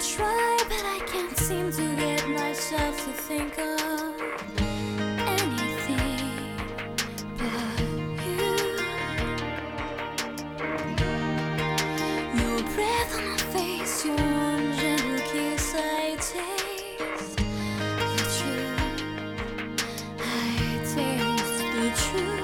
try, but I can't seem to get myself to think of anything but you. Your breath on my face, your warm, gentle kiss I taste. The truth, I taste the truth.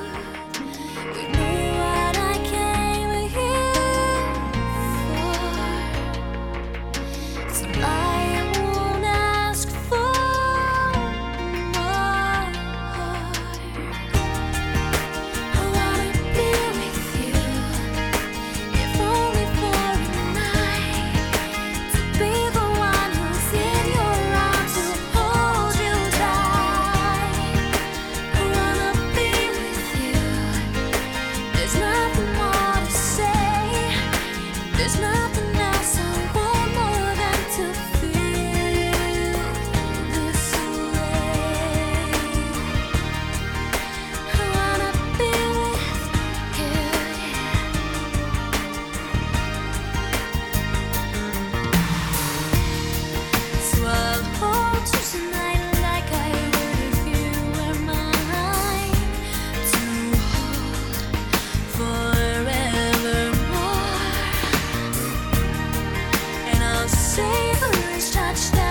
ま